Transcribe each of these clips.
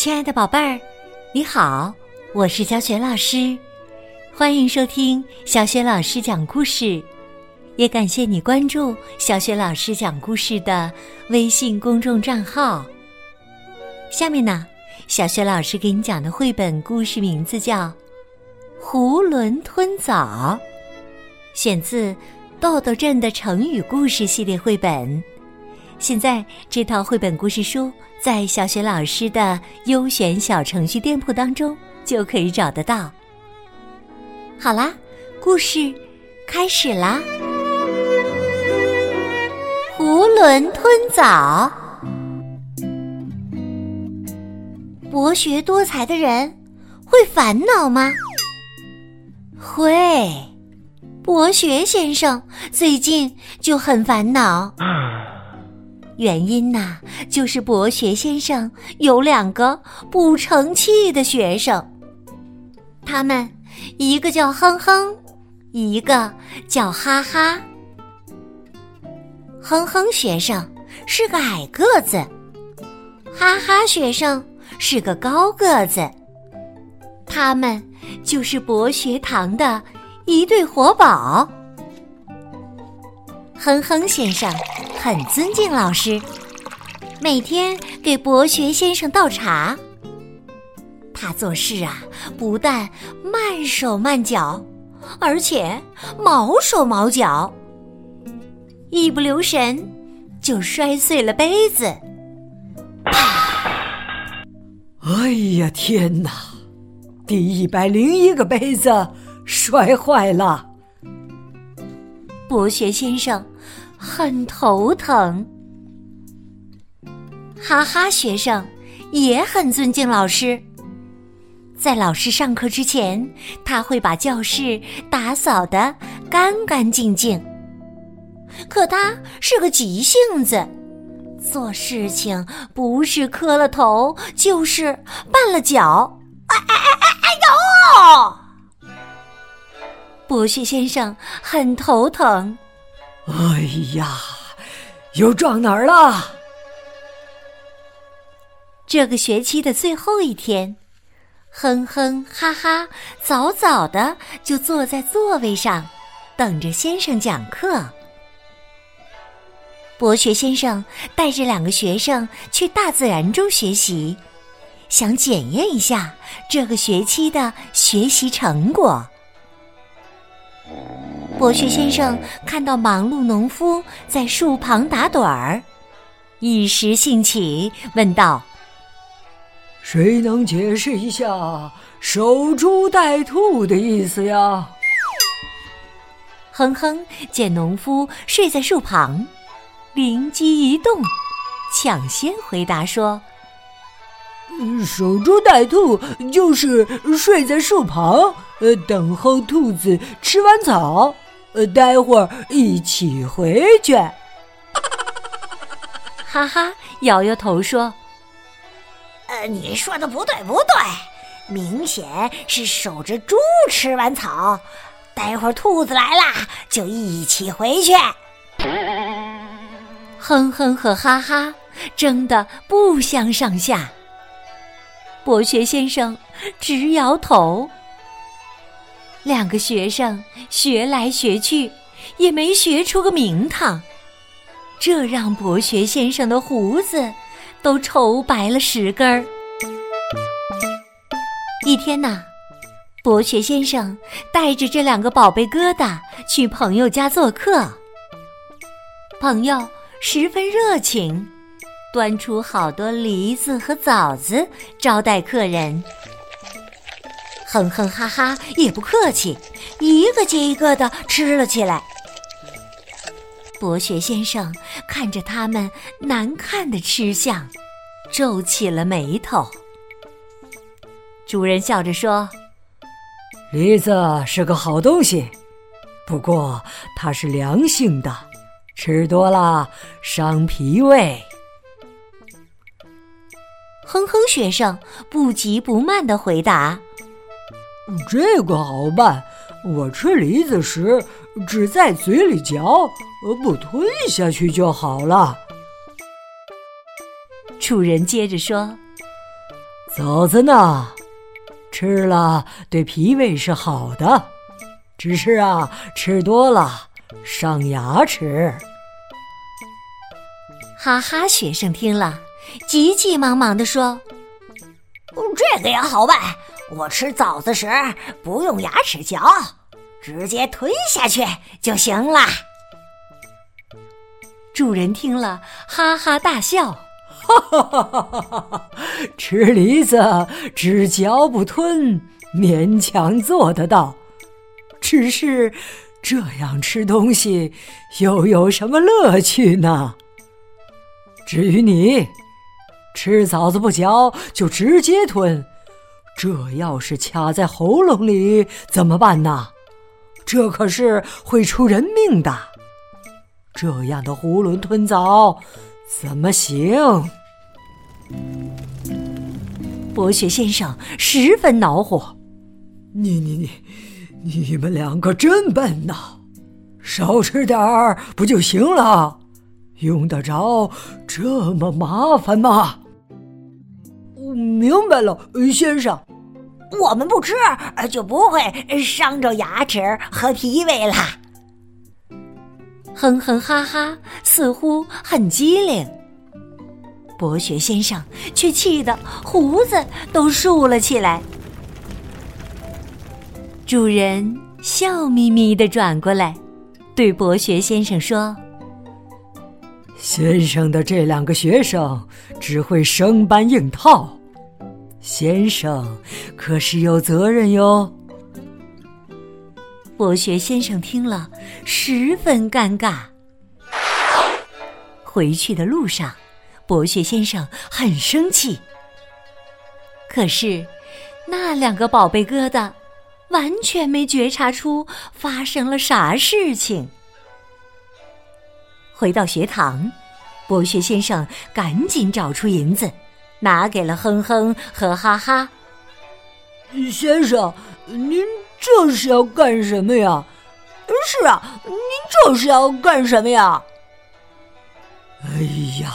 亲爱的宝贝儿，你好，我是小雪老师，欢迎收听小雪老师讲故事，也感谢你关注小雪老师讲故事的微信公众账号。下面呢，小雪老师给你讲的绘本故事名字叫《囫囵吞枣》，选自《豆豆镇的成语故事》系列绘本。现在这套绘本故事书在小雪老师的优选小程序店铺当中就可以找得到。好啦，故事开始啦！囫囵吞枣，博学多才的人会烦恼吗？会。博学先生最近就很烦恼。原因呢，就是博学先生有两个不成器的学生，他们一个叫哼哼，一个叫哈哈。哼哼学生是个矮个子，哈哈学生是个高个子，他们就是博学堂的一对活宝。哼哼先生。很尊敬老师，每天给博学先生倒茶。他做事啊，不但慢手慢脚，而且毛手毛脚，一不留神就摔碎了杯子。哎呀天哪！第一百零一个杯子摔坏了。博学先生。很头疼，哈哈！学生也很尊敬老师，在老师上课之前，他会把教室打扫的干干净净。可他是个急性子，做事情不是磕了头，就是绊了脚。哎哎哎哎哎呦！博学先生很头疼。哎呀，又撞哪儿了？这个学期的最后一天，哼哼哈哈，早早的就坐在座位上，等着先生讲课。博学先生带着两个学生去大自然中学习，想检验一下这个学期的学习成果。博学先生看到忙碌农夫在树旁打盹儿，一时兴起问道：“谁能解释一下‘守株待兔’的意思呀？”哼哼见农夫睡在树旁，灵机一动，抢先回答说：“守株待兔就是睡在树旁，呃，等候兔子吃完草。”呃，待会儿一起回去。哈哈，摇摇头说：“呃，你说的不对，不对，明显是守着猪吃完草，待会儿兔子来啦，就一起回去。”哼哼和哈哈争得不相上下。博学先生直摇头。两个学生学来学去，也没学出个名堂，这让博学先生的胡子都愁白了十根儿。一天呐，博学先生带着这两个宝贝疙瘩去朋友家做客，朋友十分热情，端出好多梨子和枣子招待客人。哼哼哈哈，也不客气，一个接一个的吃了起来。博学先生看着他们难看的吃相，皱起了眉头。主人笑着说：“梨子是个好东西，不过它是凉性的，吃多了伤脾胃。”哼哼学生不急不慢的回答。这个好办，我吃梨子时只在嘴里嚼，不吞下去就好了。主人接着说：“枣子呢，吃了对脾胃是好的，只是啊，吃多了伤牙齿。哈哈，学生听了，急急忙忙地说：“这个也好办，我吃枣子时不用牙齿嚼，直接吞下去就行了。”主人听了，哈哈大笑。哈哈哈哈哈！吃梨子只嚼不吞，勉强做得到。只是这样吃东西又有什么乐趣呢？至于你，吃枣子不嚼就直接吞，这要是卡在喉咙里怎么办呢？这可是会出人命的。这样的囫囵吞枣怎么行？博学先生十分恼火：“你你你，你们两个真笨呐！少吃点儿不就行了？用得着这么麻烦吗？”明白了，先生。我们不吃，就不会伤着牙齿和脾胃了。哼哼哈哈，似乎很机灵。博学先生却气得胡子都竖了起来。主人笑眯眯的转过来，对博学先生说：“先生的这两个学生只会生搬硬套，先生可是有责任哟。”博学先生听了十分尴尬。回去的路上。博学先生很生气，可是那两个宝贝疙瘩完全没觉察出发生了啥事情。回到学堂，博学先生赶紧找出银子，拿给了哼哼和哈哈。先生，您这是要干什么呀？是啊，您这是要干什么呀？哎呀！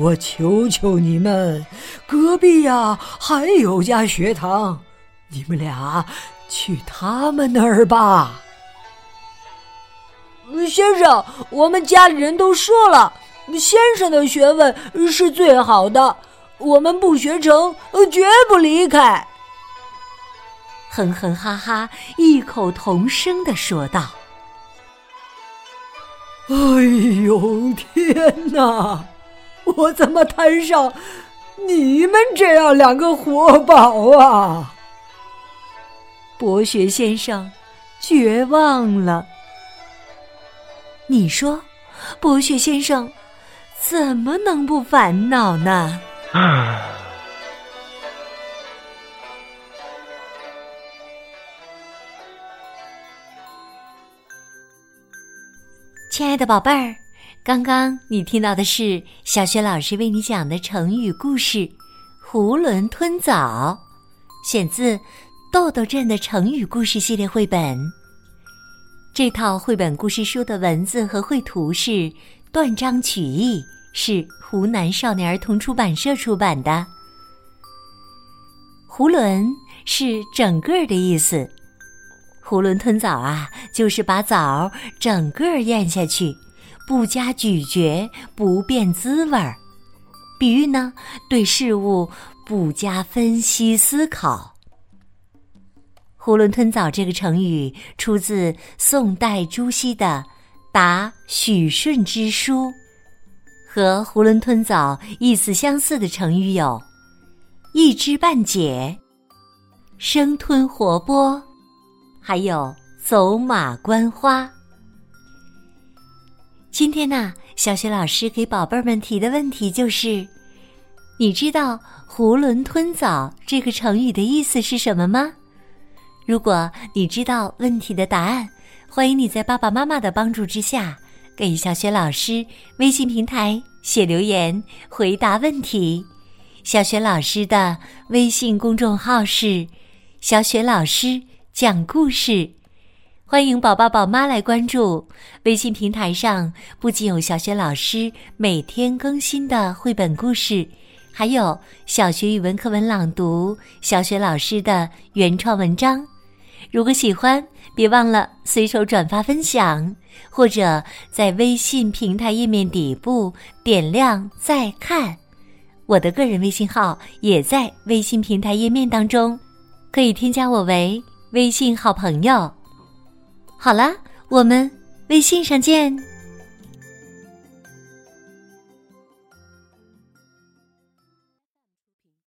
我求求你们，隔壁呀还有家学堂，你们俩去他们那儿吧。先生，我们家里人都说了，先生的学问是最好的，我们不学成，绝不离开。哼哼哈哈，异口同声的说道：“哎呦，天哪！”我怎么摊上你们这样两个活宝啊？博学先生绝望了。你说，博学先生怎么能不烦恼呢？亲爱的宝贝儿。刚刚你听到的是小学老师为你讲的成语故事《囫囵吞枣》，选自豆豆镇的成语故事系列绘本。这套绘本故事书的文字和绘图是断章取义，是湖南少年儿童出版社出版的。囫囵是整个的意思，囫囵吞枣啊，就是把枣整个咽下去。不加咀嚼，不变滋味儿。比喻呢，对事物不加分析思考。囫囵吞枣这个成语出自宋代朱熹的《答许顺之书》，和囫囵吞枣意思相似的成语有“一知半解”“生吞活剥”，还有“走马观花”。今天呢，小雪老师给宝贝儿们提的问题就是：你知道“囫囵吞枣”这个成语的意思是什么吗？如果你知道问题的答案，欢迎你在爸爸妈妈的帮助之下，给小雪老师微信平台写留言回答问题。小雪老师的微信公众号是“小雪老师讲故事”。欢迎宝宝宝妈来关注微信平台上，不仅有小雪老师每天更新的绘本故事，还有小学语文课文朗读、小雪老师的原创文章。如果喜欢，别忘了随手转发分享，或者在微信平台页面底部点亮再看。我的个人微信号也在微信平台页面当中，可以添加我为微信好朋友。好了，我们微信上见。